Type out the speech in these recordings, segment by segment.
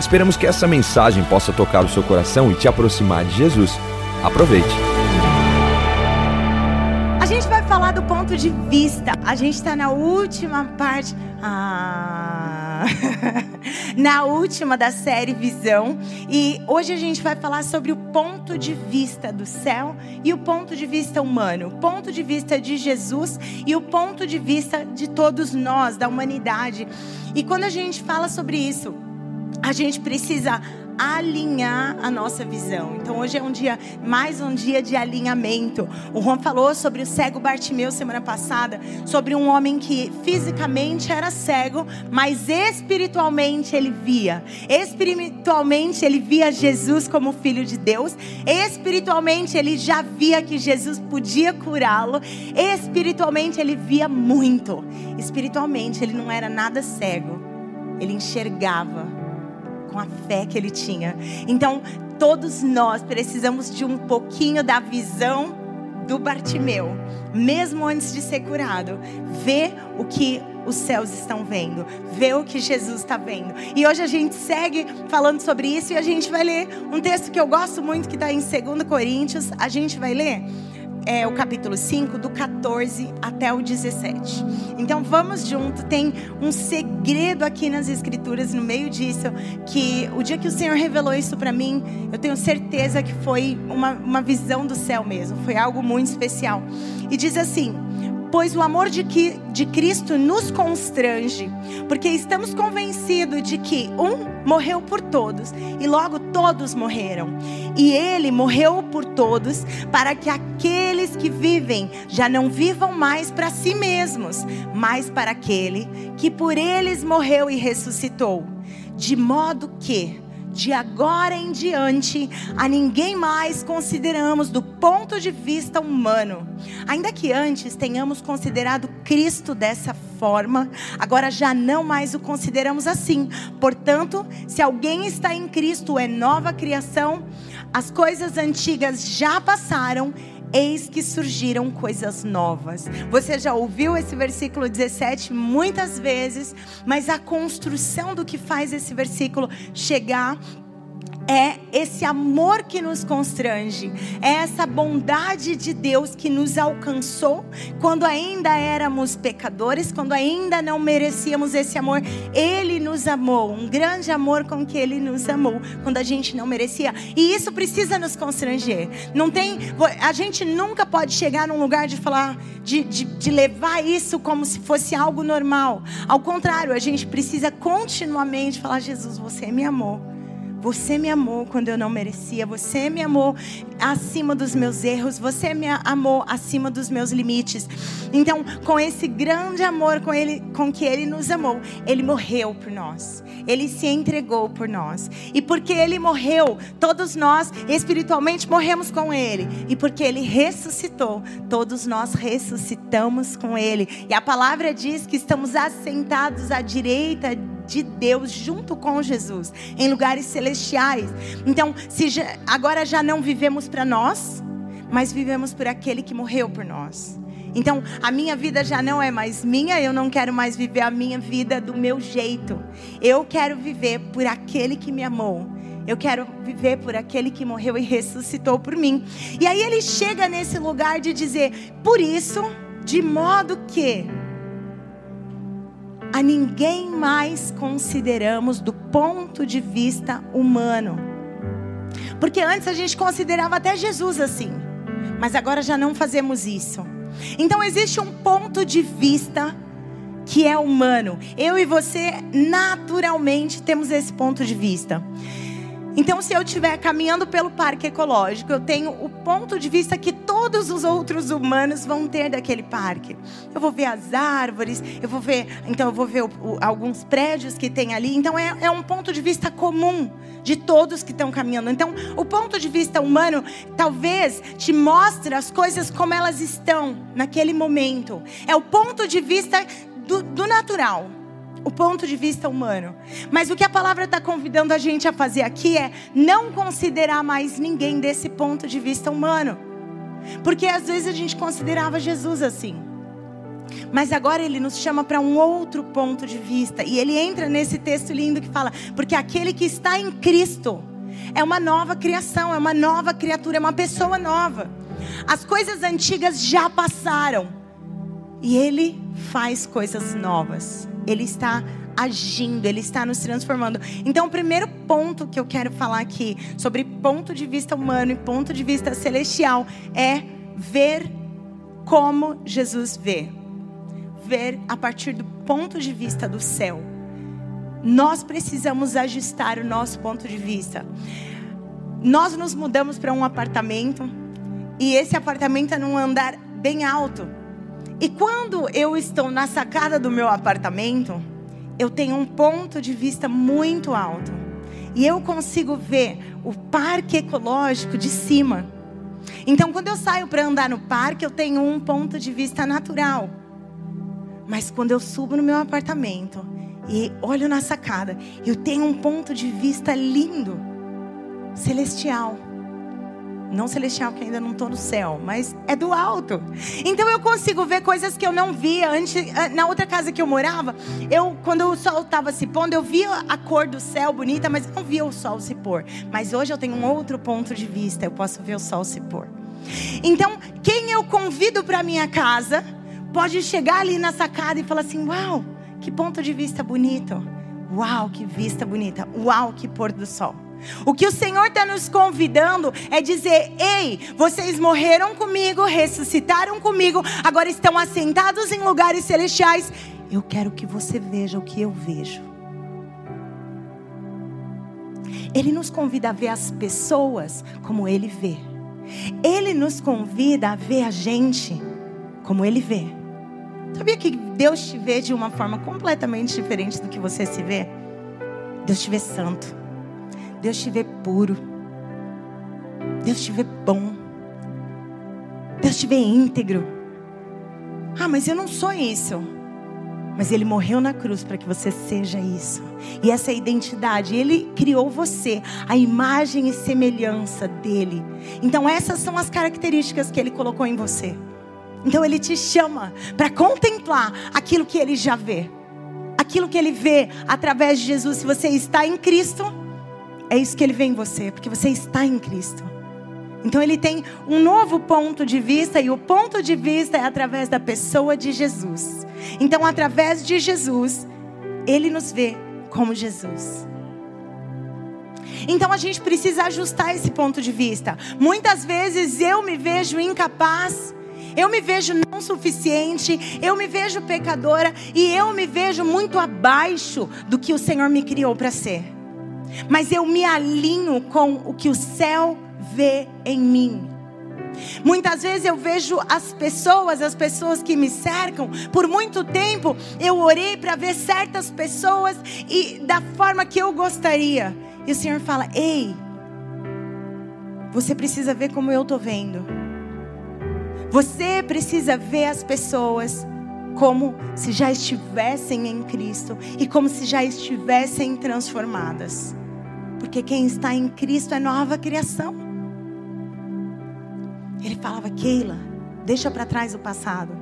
Esperamos que essa mensagem possa tocar o seu coração e te aproximar de Jesus. Aproveite. A gente vai falar do ponto de vista. A gente está na última parte. Ah. na última da série Visão. E hoje a gente vai falar sobre o ponto de vista do céu e o ponto de vista humano. O ponto de vista de Jesus e o ponto de vista de todos nós, da humanidade. E quando a gente fala sobre isso, a gente precisa alinhar a nossa visão. Então hoje é um dia, mais um dia de alinhamento. O Juan falou sobre o cego Bartimeu semana passada, sobre um homem que fisicamente era cego, mas espiritualmente ele via. Espiritualmente ele via Jesus como filho de Deus. Espiritualmente ele já via que Jesus podia curá-lo. Espiritualmente ele via muito. Espiritualmente ele não era nada cego. Ele enxergava com a fé que ele tinha. Então, todos nós precisamos de um pouquinho da visão do Bartimeu, mesmo antes de ser curado, ver o que os céus estão vendo, ver o que Jesus está vendo. E hoje a gente segue falando sobre isso e a gente vai ler um texto que eu gosto muito que está em 2 Coríntios. A gente vai ler é, o capítulo 5, do 14 até o 17. Então vamos junto, tem um segredo aqui nas escrituras, no meio disso, que o dia que o Senhor revelou isso para mim, eu tenho certeza que foi uma, uma visão do céu mesmo, foi algo muito especial. E diz assim: pois o amor de, que, de Cristo nos constrange, porque estamos convencidos de que um morreu por todos e logo todos morreram. E ele morreu por todos para que aqueles que vivem já não vivam mais para si mesmos, mas para aquele que por eles morreu e ressuscitou. De modo que de agora em diante, a ninguém mais consideramos do ponto de vista humano. Ainda que antes tenhamos considerado Cristo dessa forma, agora já não mais o consideramos assim. Portanto, se alguém está em Cristo, é nova criação, as coisas antigas já passaram eis que surgiram coisas novas. Você já ouviu esse versículo 17 muitas vezes, mas a construção do que faz esse versículo chegar é esse amor que nos constrange, é essa bondade de Deus que nos alcançou quando ainda éramos pecadores, quando ainda não merecíamos esse amor. Ele nos amou, um grande amor com que Ele nos amou, quando a gente não merecia. E isso precisa nos constranger. Não tem, a gente nunca pode chegar num lugar de falar, de, de, de levar isso como se fosse algo normal. Ao contrário, a gente precisa continuamente falar: Jesus, você me amou. Você me amou quando eu não merecia. Você me amou acima dos meus erros. Você me amou acima dos meus limites. Então, com esse grande amor com ele, com que ele nos amou, ele morreu por nós. Ele se entregou por nós. E porque ele morreu, todos nós espiritualmente morremos com ele. E porque ele ressuscitou, todos nós ressuscitamos com ele. E a palavra diz que estamos assentados à direita de Deus junto com Jesus, em lugares celestiais. Então, se já, agora já não vivemos para nós, mas vivemos por aquele que morreu por nós. Então, a minha vida já não é mais minha, eu não quero mais viver a minha vida do meu jeito. Eu quero viver por aquele que me amou. Eu quero viver por aquele que morreu e ressuscitou por mim. E aí ele chega nesse lugar de dizer: por isso, de modo que a ninguém mais consideramos do ponto de vista humano. Porque antes a gente considerava até Jesus assim, mas agora já não fazemos isso. Então existe um ponto de vista que é humano. Eu e você naturalmente temos esse ponto de vista. Então, se eu estiver caminhando pelo parque ecológico, eu tenho o ponto de vista que todo todos os outros humanos vão ter daquele parque. Eu vou ver as árvores, eu vou ver, então eu vou ver o, o, alguns prédios que tem ali. Então é, é um ponto de vista comum de todos que estão caminhando. Então, o ponto de vista humano talvez te mostre as coisas como elas estão naquele momento. É o ponto de vista do, do natural o ponto de vista humano. Mas o que a palavra está convidando a gente a fazer aqui é não considerar mais ninguém desse ponto de vista humano. Porque às vezes a gente considerava Jesus assim. Mas agora ele nos chama para um outro ponto de vista. E ele entra nesse texto lindo que fala: porque aquele que está em Cristo é uma nova criação, é uma nova criatura, é uma pessoa nova. As coisas antigas já passaram. E ele faz coisas novas. Ele está agindo, ele está nos transformando. Então, o primeiro ponto que eu quero falar aqui sobre ponto de vista humano e ponto de vista celestial é ver como Jesus vê. Ver a partir do ponto de vista do céu. Nós precisamos ajustar o nosso ponto de vista. Nós nos mudamos para um apartamento e esse apartamento é num andar bem alto. E quando eu estou na sacada do meu apartamento, eu tenho um ponto de vista muito alto. E eu consigo ver o parque ecológico de cima. Então, quando eu saio para andar no parque, eu tenho um ponto de vista natural. Mas quando eu subo no meu apartamento e olho na sacada, eu tenho um ponto de vista lindo, celestial. Não celestial, que ainda não estou no céu, mas é do alto. Então eu consigo ver coisas que eu não via antes. Na outra casa que eu morava, eu, quando o sol estava se pondo, eu via a cor do céu bonita, mas não via o sol se pôr. Mas hoje eu tenho um outro ponto de vista, eu posso ver o sol se pôr. Então, quem eu convido para minha casa, pode chegar ali na sacada e falar assim: Uau, que ponto de vista bonito! Uau, que vista bonita! Uau, que pôr do sol! O que o Senhor está nos convidando é dizer: ei, vocês morreram comigo, ressuscitaram comigo, agora estão assentados em lugares celestiais. Eu quero que você veja o que eu vejo. Ele nos convida a ver as pessoas como Ele vê. Ele nos convida a ver a gente como Ele vê. Sabia que Deus te vê de uma forma completamente diferente do que você se vê? Deus te vê santo. Deus te vê puro. Deus te vê bom. Deus te vê íntegro. Ah, mas eu não sou isso. Mas Ele morreu na cruz para que você seja isso. E essa é a identidade. Ele criou você, a imagem e semelhança dele. Então, essas são as características que Ele colocou em você. Então, Ele te chama para contemplar aquilo que Ele já vê. Aquilo que Ele vê através de Jesus. Se você está em Cristo é isso que ele vê em você, porque você está em Cristo. Então ele tem um novo ponto de vista e o ponto de vista é através da pessoa de Jesus. Então através de Jesus, ele nos vê como Jesus. Então a gente precisa ajustar esse ponto de vista. Muitas vezes eu me vejo incapaz, eu me vejo não suficiente, eu me vejo pecadora e eu me vejo muito abaixo do que o Senhor me criou para ser mas eu me alinho com o que o céu vê em mim. Muitas vezes eu vejo as pessoas, as pessoas que me cercam, por muito tempo eu orei para ver certas pessoas e da forma que eu gostaria. E o Senhor fala: "Ei, você precisa ver como eu tô vendo. Você precisa ver as pessoas como se já estivessem em Cristo e como se já estivessem transformadas. Porque quem está em Cristo é nova criação. Ele falava, Keila, deixa para trás o passado.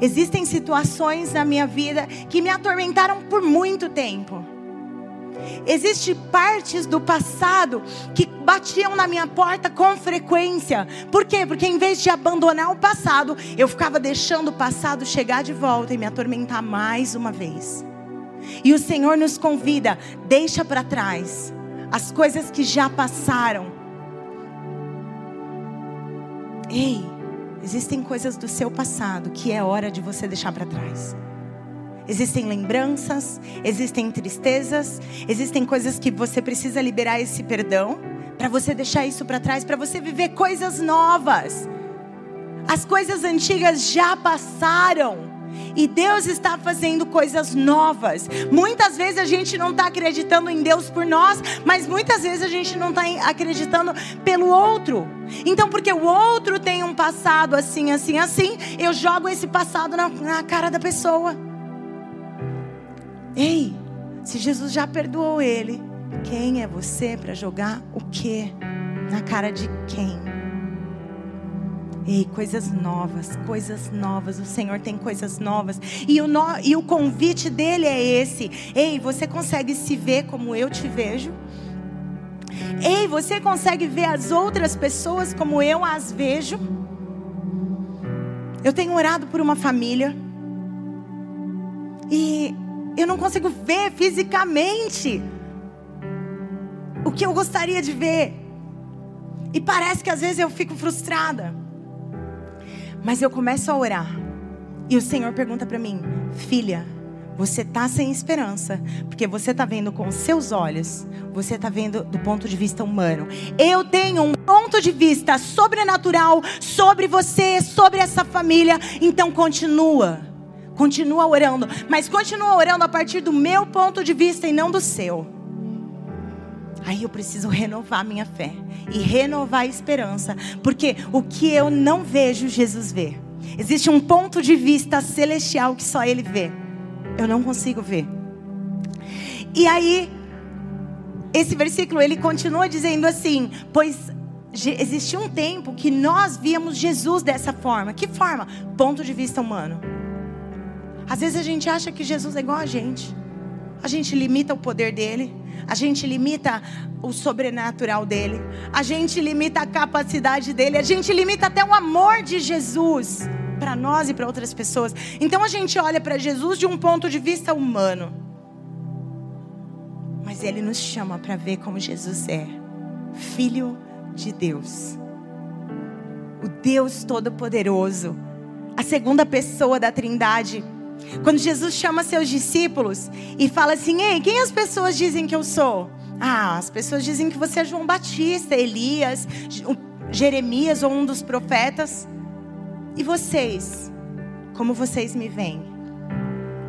Existem situações na minha vida que me atormentaram por muito tempo. Existem partes do passado que batiam na minha porta com frequência. Por quê? Porque em vez de abandonar o passado, eu ficava deixando o passado chegar de volta e me atormentar mais uma vez. E o Senhor nos convida, deixa para trás as coisas que já passaram. Ei, existem coisas do seu passado que é hora de você deixar para trás. Existem lembranças, existem tristezas, existem coisas que você precisa liberar esse perdão para você deixar isso para trás, para você viver coisas novas. As coisas antigas já passaram. E Deus está fazendo coisas novas. Muitas vezes a gente não está acreditando em Deus por nós, mas muitas vezes a gente não está acreditando pelo outro. Então, porque o outro tem um passado assim, assim, assim, eu jogo esse passado na, na cara da pessoa. Ei, se Jesus já perdoou ele, quem é você para jogar o quê na cara de quem? Ei, coisas novas, coisas novas. O Senhor tem coisas novas. E o, no, e o convite dele é esse. Ei, você consegue se ver como eu te vejo? Ei, você consegue ver as outras pessoas como eu as vejo? Eu tenho orado por uma família. E eu não consigo ver fisicamente o que eu gostaria de ver. E parece que às vezes eu fico frustrada. Mas eu começo a orar. E o Senhor pergunta para mim: Filha, você está sem esperança, porque você está vendo com seus olhos, você está vendo do ponto de vista humano. Eu tenho um ponto de vista sobrenatural sobre você, sobre essa família. Então continua, continua orando, mas continua orando a partir do meu ponto de vista e não do seu. Aí eu preciso renovar minha fé e renovar a esperança, porque o que eu não vejo, Jesus vê. Existe um ponto de vista celestial que só Ele vê. Eu não consigo ver. E aí, esse versículo ele continua dizendo assim: Pois existia um tempo que nós víamos Jesus dessa forma. Que forma? Ponto de vista humano. Às vezes a gente acha que Jesus é igual a gente. A gente limita o poder dele. A gente limita o sobrenatural dele, a gente limita a capacidade dele, a gente limita até o amor de Jesus para nós e para outras pessoas. Então a gente olha para Jesus de um ponto de vista humano, mas ele nos chama para ver como Jesus é, Filho de Deus, o Deus Todo-Poderoso, a segunda pessoa da Trindade quando Jesus chama seus discípulos e fala assim: Ei, quem as pessoas dizem que eu sou? Ah, as pessoas dizem que você é João Batista, Elias, Jeremias ou um dos profetas. E vocês? Como vocês me veem?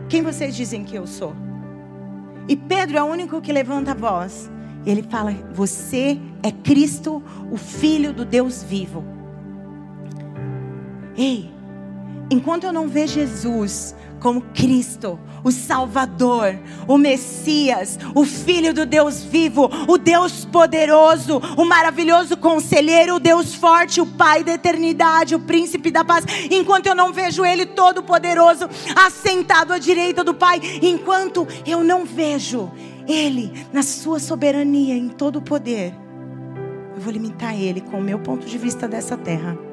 Quem vocês dizem que eu sou? E Pedro é o único que levanta a voz. Ele fala: Você é Cristo, o Filho do Deus vivo. Ei, enquanto eu não ver Jesus como Cristo, o Salvador, o Messias, o Filho do Deus vivo, o Deus poderoso, o maravilhoso conselheiro, o Deus forte, o Pai da eternidade, o príncipe da paz. Enquanto eu não vejo Ele todo poderoso, assentado à direita do Pai, enquanto eu não vejo Ele na sua soberania, em todo o poder, eu vou limitar Ele com o meu ponto de vista dessa terra.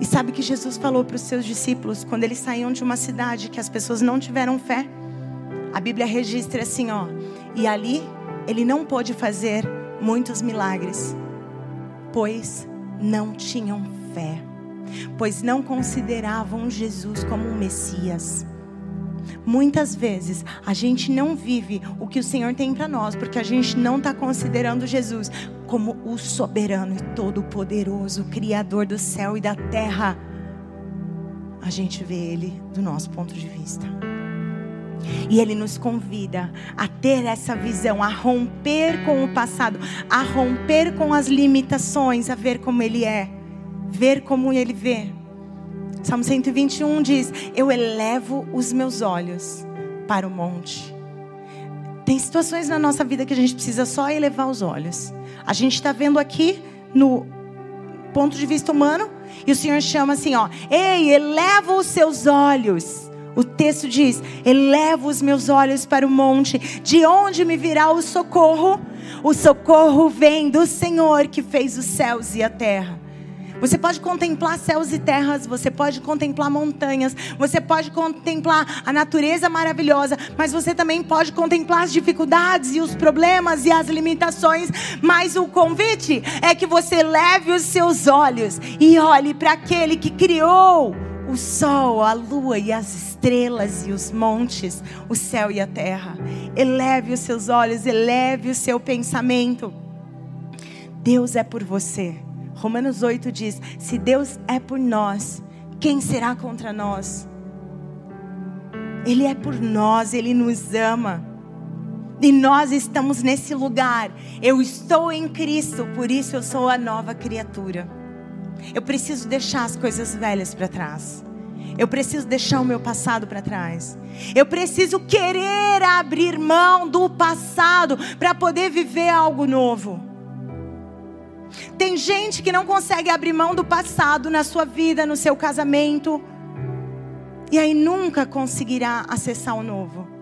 E sabe que Jesus falou para os seus discípulos quando eles saíam de uma cidade que as pessoas não tiveram fé? A Bíblia registra assim, ó. E ali ele não pôde fazer muitos milagres, pois não tinham fé, pois não consideravam Jesus como um Messias. Muitas vezes a gente não vive o que o Senhor tem para nós, porque a gente não está considerando Jesus como o soberano e todo-poderoso, Criador do céu e da terra. A gente vê Ele do nosso ponto de vista. E Ele nos convida a ter essa visão, a romper com o passado, a romper com as limitações, a ver como Ele é, ver como Ele vê. Salmo 121 diz: Eu elevo os meus olhos para o monte. Tem situações na nossa vida que a gente precisa só elevar os olhos. A gente está vendo aqui no ponto de vista humano e o Senhor chama assim, ó: Ei, eleva os seus olhos. O texto diz: Eleva os meus olhos para o monte, de onde me virá o socorro? O socorro vem do Senhor que fez os céus e a terra. Você pode contemplar céus e terras, você pode contemplar montanhas, você pode contemplar a natureza maravilhosa, mas você também pode contemplar as dificuldades e os problemas e as limitações. Mas o convite é que você leve os seus olhos e olhe para aquele que criou o sol, a lua e as estrelas e os montes, o céu e a terra. Eleve os seus olhos, eleve o seu pensamento. Deus é por você Romanos 8 diz: Se Deus é por nós, quem será contra nós? Ele é por nós, ele nos ama. E nós estamos nesse lugar. Eu estou em Cristo, por isso eu sou a nova criatura. Eu preciso deixar as coisas velhas para trás. Eu preciso deixar o meu passado para trás. Eu preciso querer abrir mão do passado para poder viver algo novo. Tem gente que não consegue abrir mão do passado na sua vida, no seu casamento, e aí nunca conseguirá acessar o novo.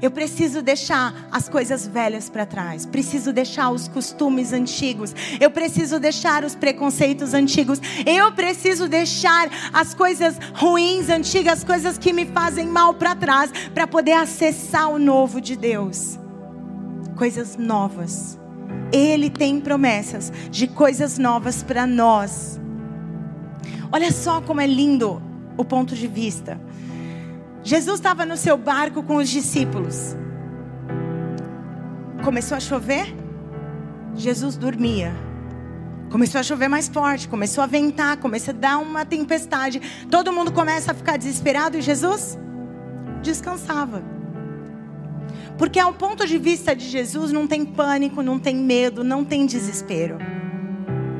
Eu preciso deixar as coisas velhas para trás. Preciso deixar os costumes antigos. Eu preciso deixar os preconceitos antigos. Eu preciso deixar as coisas ruins antigas, as coisas que me fazem mal para trás, para poder acessar o novo de Deus. Coisas novas. Ele tem promessas de coisas novas para nós. Olha só como é lindo o ponto de vista. Jesus estava no seu barco com os discípulos. Começou a chover? Jesus dormia. Começou a chover mais forte, começou a ventar, começou a dar uma tempestade. Todo mundo começa a ficar desesperado e Jesus descansava. Porque ao ponto de vista de Jesus não tem pânico, não tem medo, não tem desespero.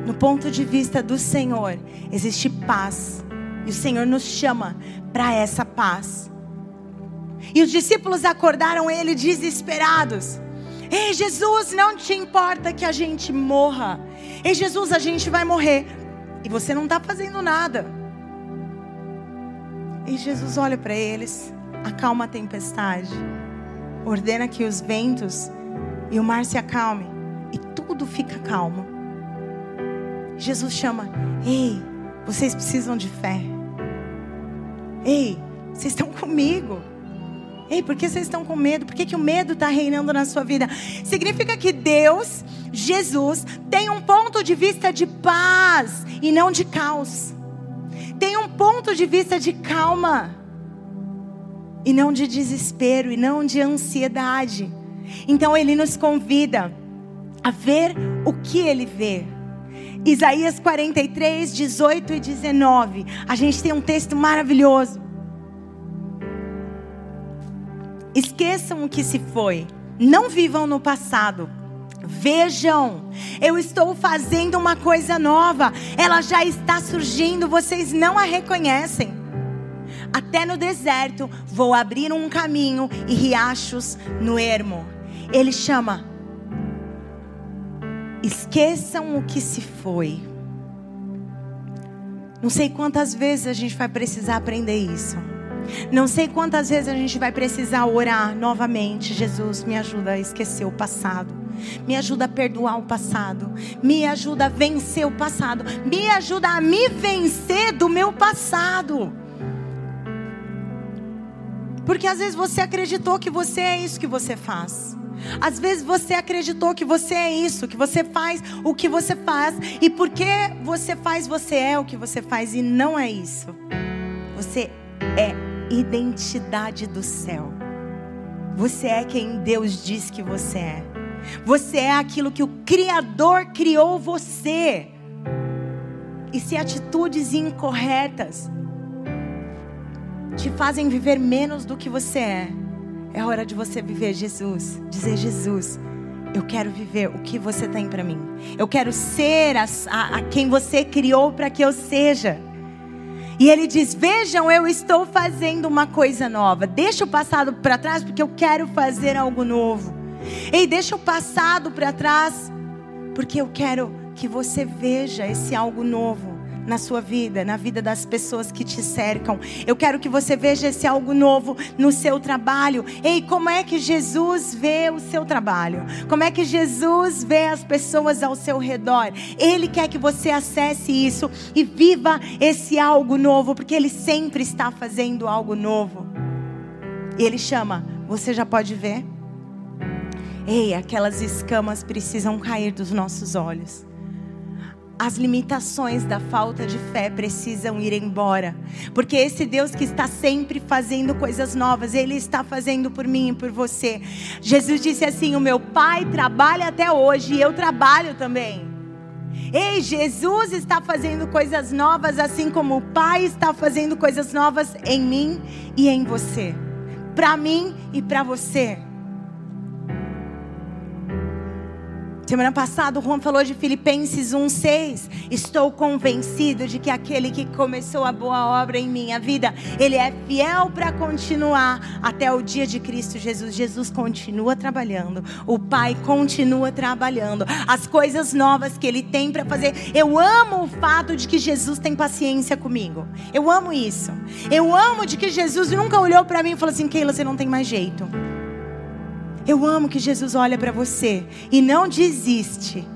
No ponto de vista do Senhor existe paz. E o Senhor nos chama para essa paz. E os discípulos acordaram ele desesperados. Ei, Jesus, não te importa que a gente morra. Ei, Jesus, a gente vai morrer. E você não está fazendo nada. E Jesus olha para eles, acalma a tempestade, ordena que os ventos e o mar se acalmem. E tudo fica calmo. Jesus chama: Ei, vocês precisam de fé. Ei, vocês estão comigo. Ei, por que vocês estão com medo? Por que, que o medo está reinando na sua vida? Significa que Deus, Jesus, tem um ponto de vista de paz e não de caos. Tem um ponto de vista de calma e não de desespero e não de ansiedade. Então ele nos convida a ver o que ele vê. Isaías 43, 18 e 19. A gente tem um texto maravilhoso. Esqueçam o que se foi. Não vivam no passado. Vejam, eu estou fazendo uma coisa nova. Ela já está surgindo, vocês não a reconhecem. Até no deserto vou abrir um caminho e riachos no ermo. Ele chama. Esqueçam o que se foi. Não sei quantas vezes a gente vai precisar aprender isso. Não sei quantas vezes a gente vai precisar orar novamente. Jesus, me ajuda a esquecer o passado. Me ajuda a perdoar o passado. Me ajuda a vencer o passado. Me ajuda a me vencer do meu passado. Porque às vezes você acreditou que você é isso que você faz. Às vezes você acreditou que você é isso, que você faz o que você faz. E porque você faz, você é o que você faz. E não é isso. Você é identidade do céu. Você é quem Deus diz que você é. Você é aquilo que o Criador criou você. E se atitudes incorretas te fazem viver menos do que você é, é hora de você viver Jesus. Dizer: Jesus, eu quero viver o que você tem para mim. Eu quero ser a, a, a quem você criou para que eu seja. E ele diz: Vejam, eu estou fazendo uma coisa nova. Deixa o passado para trás, porque eu quero fazer algo novo. Ei, deixa o passado para trás, porque eu quero que você veja esse algo novo na sua vida, na vida das pessoas que te cercam. Eu quero que você veja esse algo novo no seu trabalho. Ei, como é que Jesus vê o seu trabalho? Como é que Jesus vê as pessoas ao seu redor? Ele quer que você acesse isso e viva esse algo novo, porque ele sempre está fazendo algo novo. Ele chama, você já pode ver? Ei, aquelas escamas precisam cair dos nossos olhos as limitações da falta de fé precisam ir embora. Porque esse Deus que está sempre fazendo coisas novas, Ele está fazendo por mim e por você. Jesus disse assim: O meu Pai trabalha até hoje e eu trabalho também. Ei, Jesus está fazendo coisas novas, assim como o Pai está fazendo coisas novas em mim e em você. Para mim e para você. Semana passada o Juan falou de Filipenses 1:6. Estou convencido de que aquele que começou a boa obra em minha vida, ele é fiel para continuar até o dia de Cristo Jesus. Jesus continua trabalhando, o Pai continua trabalhando. As coisas novas que ele tem para fazer. Eu amo o fato de que Jesus tem paciência comigo. Eu amo isso. Eu amo de que Jesus nunca olhou para mim e falou assim: "Keila, você não tem mais jeito". Eu amo que Jesus olha para você e não desiste.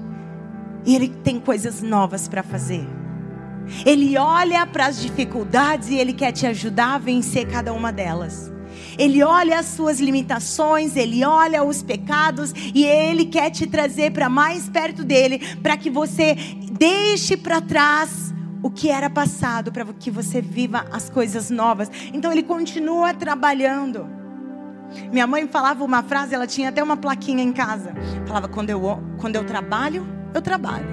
E Ele tem coisas novas para fazer. Ele olha para as dificuldades e Ele quer te ajudar a vencer cada uma delas. Ele olha as suas limitações, Ele olha os pecados e Ele quer te trazer para mais perto dele, para que você deixe para trás o que era passado, para que você viva as coisas novas. Então Ele continua trabalhando. Minha mãe falava uma frase, ela tinha até uma plaquinha em casa. Falava: quando eu, quando eu trabalho, eu trabalho.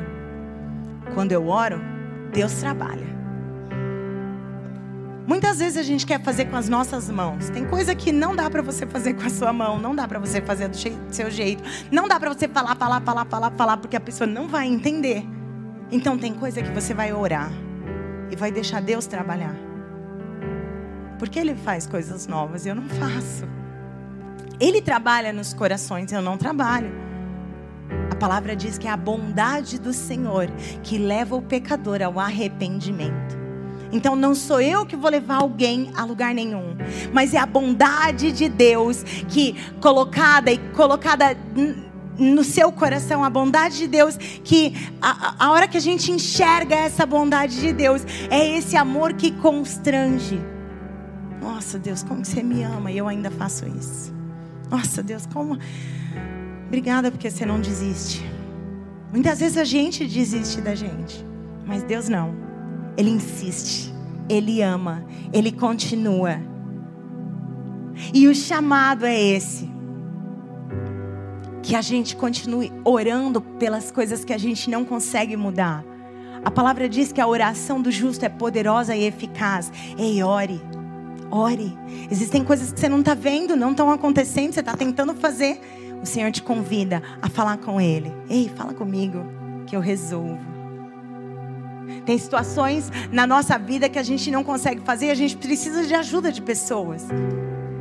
Quando eu oro, Deus trabalha. Muitas vezes a gente quer fazer com as nossas mãos. Tem coisa que não dá para você fazer com a sua mão, não dá para você fazer do seu jeito, não dá para você falar, falar, falar, falar, falar, porque a pessoa não vai entender. Então tem coisa que você vai orar e vai deixar Deus trabalhar. Porque Ele faz coisas novas e eu não faço. Ele trabalha nos corações, eu não trabalho. A palavra diz que é a bondade do Senhor que leva o pecador ao arrependimento. Então não sou eu que vou levar alguém a lugar nenhum, mas é a bondade de Deus que colocada e colocada no seu coração, a bondade de Deus, que a, a hora que a gente enxerga essa bondade de Deus, é esse amor que constrange. Nossa, Deus, como você me ama e eu ainda faço isso. Nossa, Deus, como. Obrigada porque você não desiste. Muitas vezes a gente desiste da gente, mas Deus não. Ele insiste, Ele ama, Ele continua. E o chamado é esse: que a gente continue orando pelas coisas que a gente não consegue mudar. A palavra diz que a oração do justo é poderosa e eficaz. Ei, ore. Ore. Existem coisas que você não está vendo, não estão acontecendo, você está tentando fazer. O Senhor te convida a falar com Ele. Ei, fala comigo, que eu resolvo. Tem situações na nossa vida que a gente não consegue fazer e a gente precisa de ajuda de pessoas.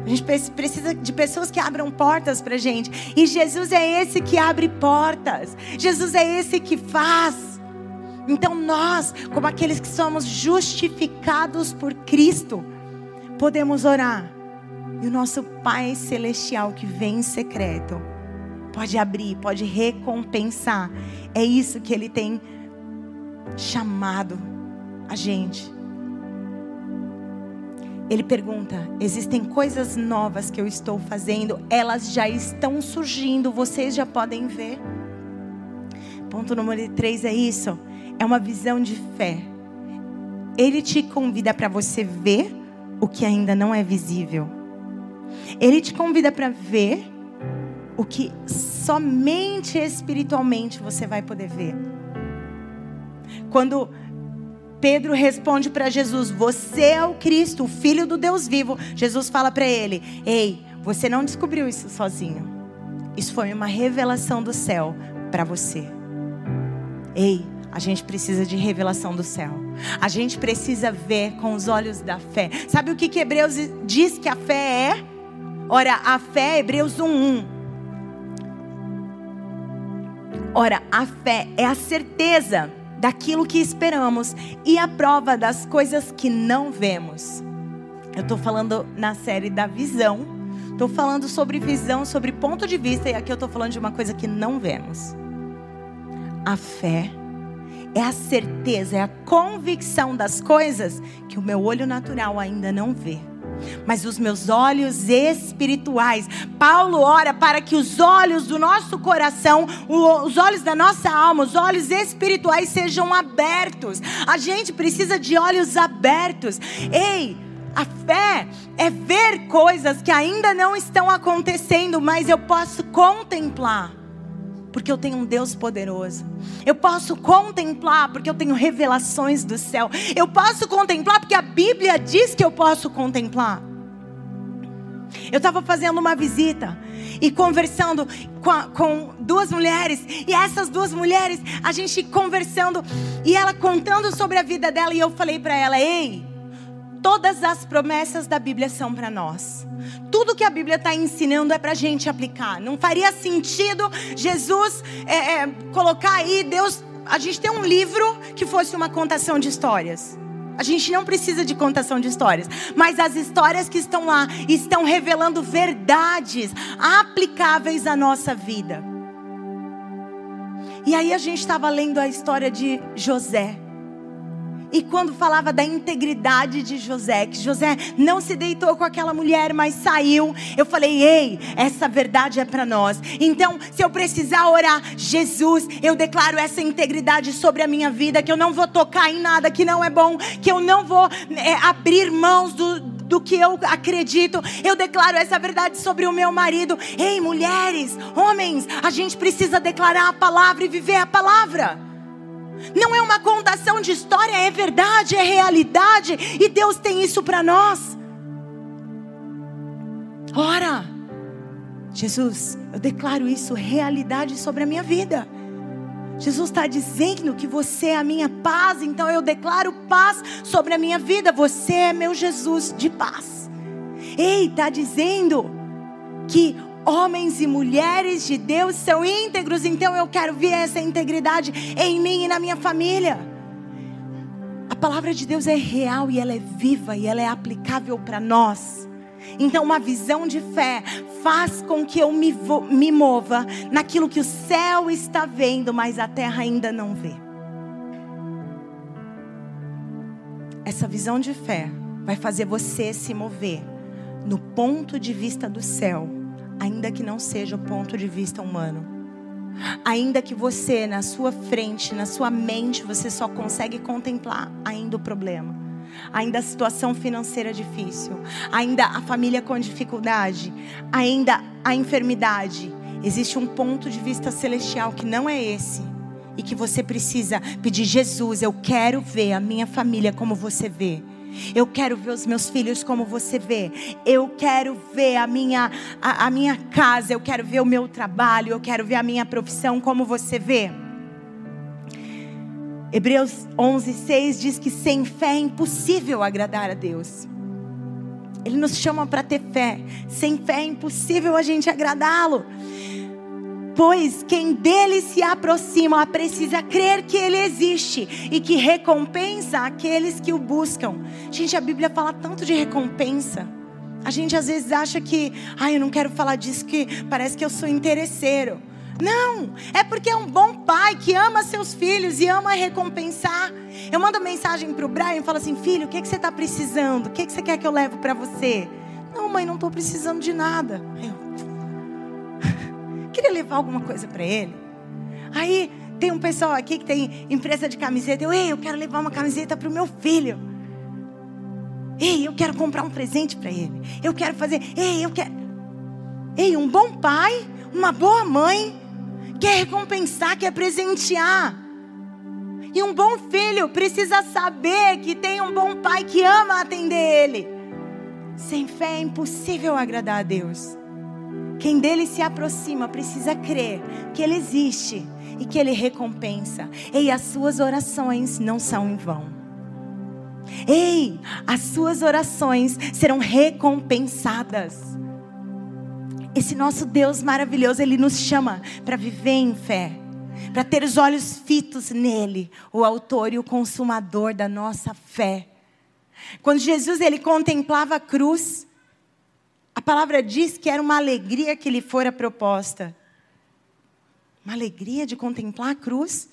A gente precisa de pessoas que abram portas para gente. E Jesus é esse que abre portas. Jesus é esse que faz. Então nós, como aqueles que somos justificados por Cristo, podemos orar. E o nosso Pai Celestial que vem em secreto pode abrir, pode recompensar. É isso que Ele tem chamado a gente. Ele pergunta: existem coisas novas que eu estou fazendo, elas já estão surgindo, vocês já podem ver. Ponto número 3 é isso: é uma visão de fé. Ele te convida para você ver o que ainda não é visível. Ele te convida para ver o que somente espiritualmente você vai poder ver. Quando Pedro responde para Jesus: Você é o Cristo, o Filho do Deus vivo. Jesus fala para ele: Ei, você não descobriu isso sozinho. Isso foi uma revelação do céu para você. Ei, a gente precisa de revelação do céu. A gente precisa ver com os olhos da fé. Sabe o que, que Hebreus diz que a fé é? Ora, a fé, Hebreus 1:1. Ora, a fé é a certeza daquilo que esperamos e a prova das coisas que não vemos. Eu estou falando na série da visão. Estou falando sobre visão, sobre ponto de vista, e aqui eu estou falando de uma coisa que não vemos. A fé é a certeza, é a convicção das coisas que o meu olho natural ainda não vê. Mas os meus olhos espirituais, Paulo ora para que os olhos do nosso coração, os olhos da nossa alma, os olhos espirituais sejam abertos. A gente precisa de olhos abertos. Ei, a fé é ver coisas que ainda não estão acontecendo, mas eu posso contemplar. Porque eu tenho um Deus poderoso. Eu posso contemplar porque eu tenho revelações do céu. Eu posso contemplar porque a Bíblia diz que eu posso contemplar. Eu estava fazendo uma visita e conversando com, a, com, duas mulheres, e essas duas mulheres, a gente conversando, e ela contando sobre a vida dela, e eu falei para ela: Ei, todas as promessas da Bíblia são para nós. Tudo que a Bíblia está ensinando é para a gente aplicar. Não faria sentido Jesus é, é, colocar aí, Deus, a gente tem um livro que fosse uma contação de histórias. A gente não precisa de contação de histórias, mas as histórias que estão lá estão revelando verdades aplicáveis à nossa vida. E aí a gente estava lendo a história de José. E quando falava da integridade de José, que José não se deitou com aquela mulher, mas saiu, eu falei: ei, essa verdade é para nós. Então, se eu precisar orar, Jesus, eu declaro essa integridade sobre a minha vida, que eu não vou tocar em nada que não é bom, que eu não vou é, abrir mãos do, do que eu acredito. Eu declaro essa verdade sobre o meu marido. Ei, mulheres, homens, a gente precisa declarar a palavra e viver a palavra. Não é uma contação de história, é verdade, é realidade. E Deus tem isso para nós. Ora, Jesus, eu declaro isso realidade sobre a minha vida. Jesus está dizendo que você é a minha paz, então eu declaro paz sobre a minha vida. Você é meu Jesus de paz. Ei, está dizendo que homens e mulheres de Deus são íntegros, então eu quero ver essa integridade em mim e na minha família. A palavra de Deus é real e ela é viva e ela é aplicável para nós. Então, uma visão de fé faz com que eu me, me mova naquilo que o céu está vendo, mas a terra ainda não vê. Essa visão de fé vai fazer você se mover no ponto de vista do céu ainda que não seja o ponto de vista humano. Ainda que você, na sua frente, na sua mente, você só consegue contemplar ainda o problema. Ainda a situação financeira difícil, ainda a família com dificuldade, ainda a enfermidade. Existe um ponto de vista celestial que não é esse e que você precisa pedir Jesus, eu quero ver a minha família como você vê. Eu quero ver os meus filhos como você vê. Eu quero ver a minha, a, a, minha casa. Eu quero ver o meu trabalho. Eu quero ver a minha profissão como você vê. Hebreus 11, 6 diz que sem fé é impossível agradar a Deus. Ele nos chama para ter fé. Sem fé é impossível a gente agradá-lo. Pois quem dele se aproxima precisa crer que ele existe e que recompensa aqueles que o buscam. Gente, a Bíblia fala tanto de recompensa. A gente às vezes acha que, ai, eu não quero falar disso que parece que eu sou interesseiro. Não, é porque é um bom pai que ama seus filhos e ama recompensar. Eu mando mensagem para o Brian e falo assim: filho, o que, é que você está precisando? O que, é que você quer que eu leve para você? Não, mãe, não estou precisando de nada. Eu, queria levar alguma coisa para ele. Aí tem um pessoal aqui que tem empresa de camiseta. Eu, ei, eu quero levar uma camiseta para o meu filho. Ei, eu quero comprar um presente para ele. Eu quero fazer. Ei, eu quero. Ei, um bom pai, uma boa mãe, quer recompensar, quer presentear. E um bom filho precisa saber que tem um bom pai que ama atender ele. Sem fé é impossível agradar a Deus. Quem dele se aproxima precisa crer que ele existe e que ele recompensa. Ei, as suas orações não são em vão. Ei, as suas orações serão recompensadas. Esse nosso Deus maravilhoso, ele nos chama para viver em fé, para ter os olhos fitos nele, o autor e o consumador da nossa fé. Quando Jesus ele contemplava a cruz, a palavra diz que era uma alegria que lhe fora proposta. Uma alegria de contemplar a cruz.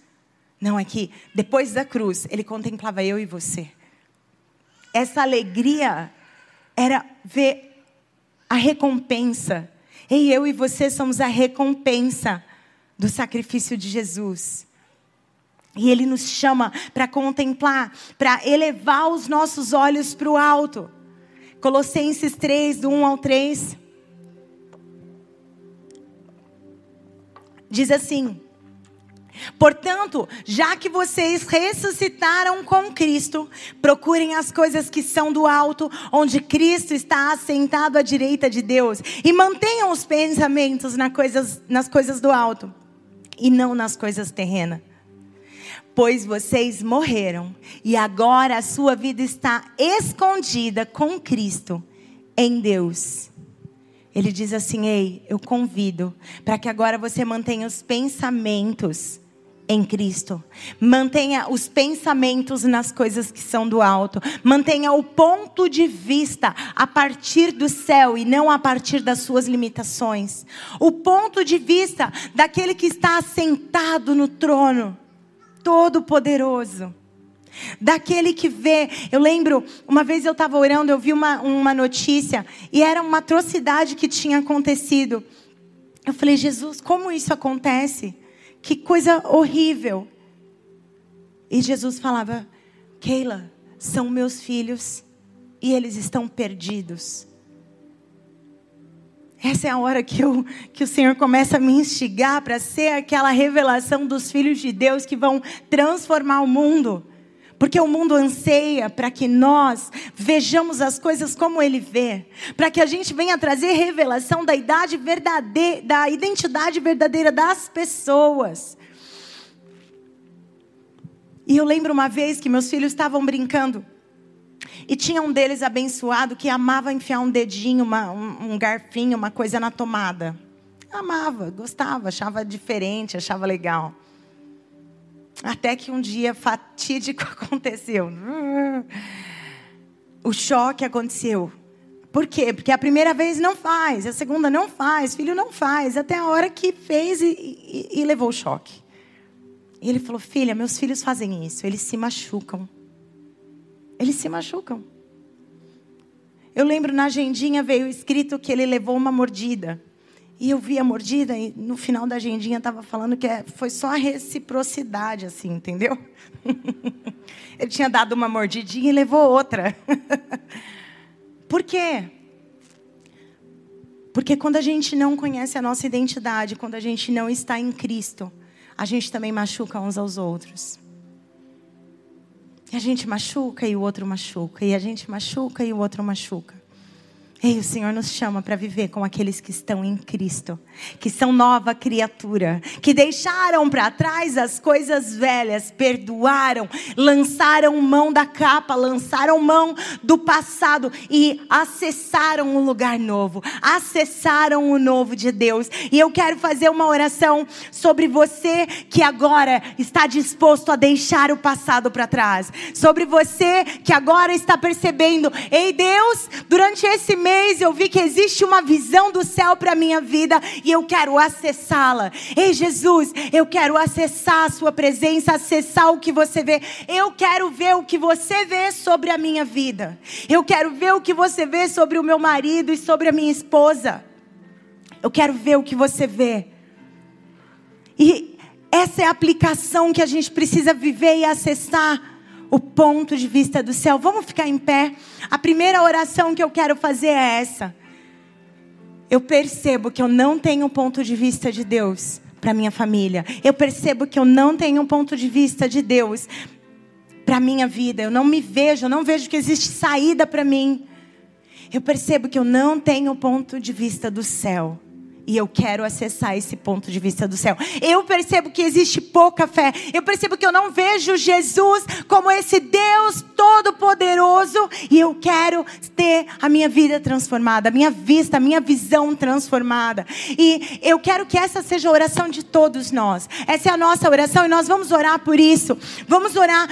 Não, é que depois da cruz, ele contemplava eu e você. Essa alegria era ver a recompensa. E eu e você somos a recompensa do sacrifício de Jesus. E Ele nos chama para contemplar, para elevar os nossos olhos para o alto. Colossenses 3, do 1 ao 3. Diz assim: Portanto, já que vocês ressuscitaram com Cristo, procurem as coisas que são do alto, onde Cristo está assentado à direita de Deus, e mantenham os pensamentos nas coisas, nas coisas do alto, e não nas coisas terrenas. Pois vocês morreram, e agora a sua vida está escondida com Cristo em Deus. Ele diz assim: Ei, eu convido para que agora você mantenha os pensamentos em Cristo. Mantenha os pensamentos nas coisas que são do alto. Mantenha o ponto de vista a partir do céu e não a partir das suas limitações. O ponto de vista daquele que está assentado no trono, todo-poderoso. Daquele que vê. Eu lembro, uma vez eu estava orando, eu vi uma, uma notícia e era uma atrocidade que tinha acontecido. Eu falei, Jesus, como isso acontece? Que coisa horrível. E Jesus falava: Keila, são meus filhos e eles estão perdidos. Essa é a hora que, eu, que o Senhor começa a me instigar para ser aquela revelação dos filhos de Deus que vão transformar o mundo. Porque o mundo anseia para que nós vejamos as coisas como ele vê, para que a gente venha trazer revelação da idade verdadeira, da identidade verdadeira das pessoas. E eu lembro uma vez que meus filhos estavam brincando e tinha um deles abençoado que amava enfiar um dedinho, uma, um, um garfinho, uma coisa na tomada. Amava, gostava, achava diferente, achava legal. Até que um dia fatídico aconteceu. O choque aconteceu. Por quê? Porque a primeira vez não faz, a segunda não faz, filho não faz, até a hora que fez e, e, e levou o choque. E ele falou: Filha, meus filhos fazem isso, eles se machucam. Eles se machucam. Eu lembro na agendinha veio escrito que ele levou uma mordida. E eu vi a mordida e no final da agendinha estava falando que é, foi só a reciprocidade, assim, entendeu? Ele tinha dado uma mordidinha e levou outra. Por quê? Porque quando a gente não conhece a nossa identidade, quando a gente não está em Cristo, a gente também machuca uns aos outros. E a gente machuca e o outro machuca, e a gente machuca e o outro machuca. Ei, o Senhor nos chama para viver com aqueles que estão em Cristo, que são nova criatura, que deixaram para trás as coisas velhas, perdoaram, lançaram mão da capa, lançaram mão do passado e acessaram um lugar novo, acessaram o novo de Deus. E eu quero fazer uma oração sobre você que agora está disposto a deixar o passado para trás, sobre você que agora está percebendo, ei Deus, durante esse mês mês eu vi que existe uma visão do céu para minha vida e eu quero acessá-la. Ei, Jesus, eu quero acessar a sua presença, acessar o que você vê. Eu quero ver o que você vê sobre a minha vida. Eu quero ver o que você vê sobre o meu marido e sobre a minha esposa. Eu quero ver o que você vê. E essa é a aplicação que a gente precisa viver e acessar o ponto de vista do céu. Vamos ficar em pé. A primeira oração que eu quero fazer é essa. Eu percebo que eu não tenho um ponto de vista de Deus para minha família. Eu percebo que eu não tenho um ponto de vista de Deus para minha vida. Eu não me vejo, eu não vejo que existe saída para mim. Eu percebo que eu não tenho ponto de vista do céu e eu quero acessar esse ponto de vista do céu. Eu percebo que existe pouca fé. Eu percebo que eu não vejo Jesus como esse Deus todo-poderoso e eu quero ter a minha vida transformada, a minha vista, a minha visão transformada. E eu quero que essa seja a oração de todos nós. Essa é a nossa oração e nós vamos orar por isso. Vamos orar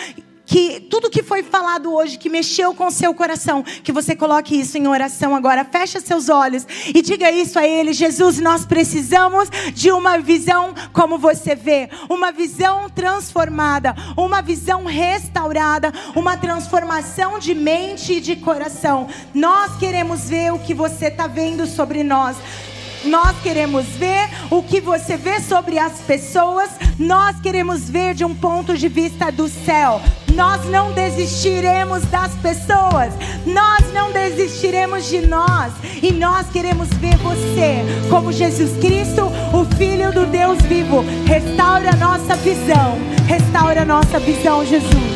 que tudo que foi falado hoje, que mexeu com o seu coração, que você coloque isso em oração agora. Feche seus olhos e diga isso a Ele: Jesus, nós precisamos de uma visão como você vê, uma visão transformada, uma visão restaurada, uma transformação de mente e de coração. Nós queremos ver o que você está vendo sobre nós. Nós queremos ver o que você vê sobre as pessoas. Nós queremos ver de um ponto de vista do céu. Nós não desistiremos das pessoas, nós não desistiremos de nós, e nós queremos ver você como Jesus Cristo, o Filho do Deus vivo. Restaura a nossa visão, restaura a nossa visão, Jesus.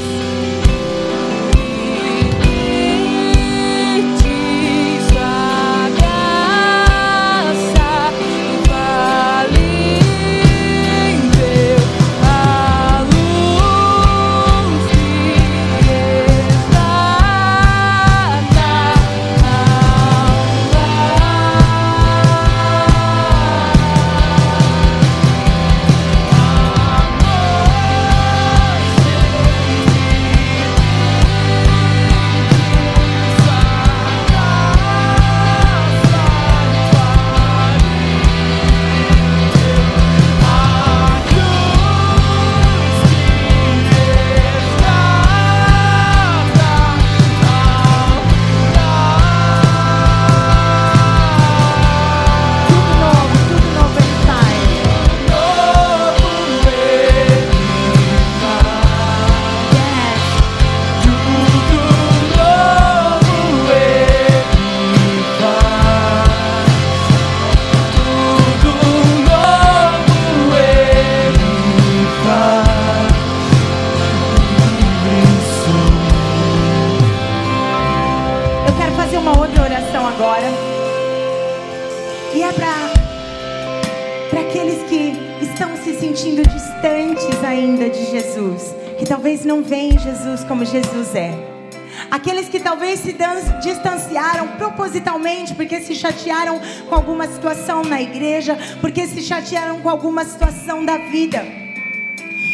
Que talvez se distanciaram propositalmente porque se chatearam com alguma situação na igreja, porque se chatearam com alguma situação da vida.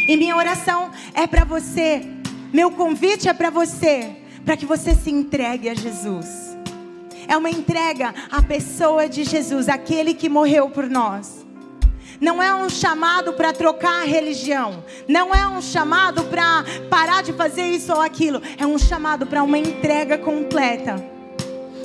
E minha oração é para você, meu convite é para você, para que você se entregue a Jesus. É uma entrega à pessoa de Jesus, aquele que morreu por nós. Não é um chamado para trocar a religião. Não é um chamado para parar de fazer isso ou aquilo. É um chamado para uma entrega completa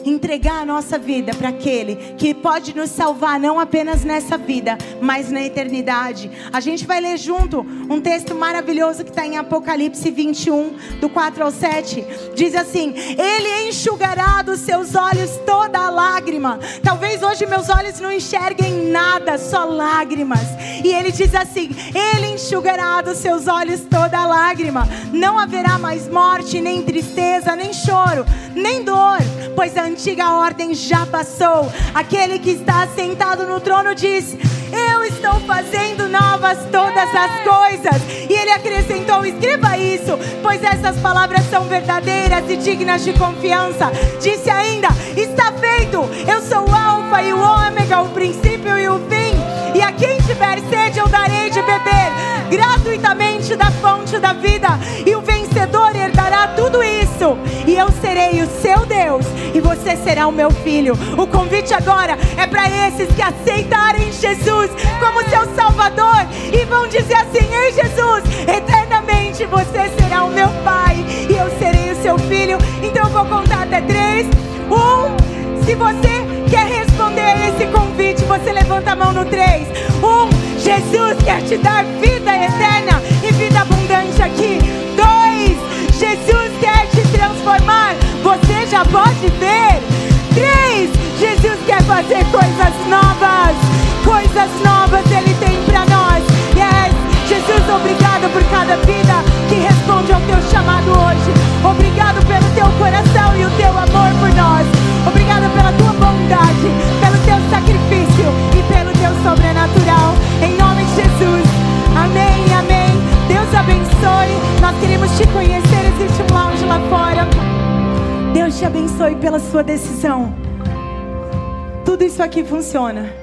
entregar a nossa vida para aquele que pode nos salvar não apenas nessa vida, mas na eternidade. A gente vai ler junto um texto maravilhoso que está em Apocalipse 21, do 4 ao 7. Diz assim: Ele enxugará dos seus olhos toda a lágrima. Talvez hoje meus olhos não enxerguem nada, só lágrimas. E ele diz assim: Ele enxugará dos seus olhos toda a lágrima. Não haverá mais morte, nem tristeza, nem choro, nem dor, pois a antiga ordem já passou. Aquele que está sentado no trono diz: Eu estou fazendo novas todas as coisas. E ele acrescentou: Escreva isso, pois essas palavras são verdadeiras e dignas de confiança. Disse ainda: Está feito. Eu sou o Alfa e o Ômega, o princípio e o fim. E a quem tiver sede, eu darei de beber gratuitamente da fonte da vida. E o vencedor herdará tudo isso. E eu serei o seu Deus. E você será o meu filho. O convite agora é para esses que aceitarem Jesus como seu Salvador. E vão dizer assim: Ei, Jesus, eternamente você será o meu Pai. E eu serei o seu filho. Então eu vou contar até três. Um. Se você quer responder a esse convite, você levanta a mão no 3. Um, Jesus quer te dar vida pode ver. Três, Jesus quer fazer coisas novas. Coisas novas Ele tem para nós. Yes, Jesus, obrigado por cada vida que responde ao teu chamado hoje. Obrigado pelo teu coração e o teu amor por nós. Obrigada pela tua bondade, pelo teu sacrifício e pelo teu sobrenatural. Em nome de Jesus. Amém, amém. Deus abençoe. Nós queremos te conhecer. Existe um lounge lá fora. Deus te abençoe pela sua decisão. Tudo isso aqui funciona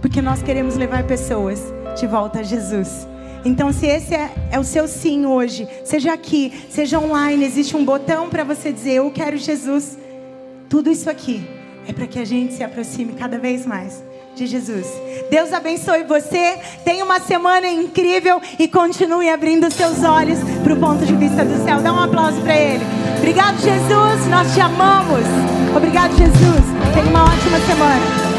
porque nós queremos levar pessoas de volta a Jesus. Então, se esse é, é, o seu sim hoje, seja aqui, seja online, existe um botão para você dizer: Eu quero Jesus. Tudo isso aqui é para que a gente se aproxime cada vez mais de Jesus. Deus abençoe você. Tenha uma semana incrível e continue abrindo seus olhos para o ponto de vista do céu. Dá um aplauso para Ele. Obrigado, Jesus. Nós te amamos. Obrigado, Jesus. Tenha uma ótima semana.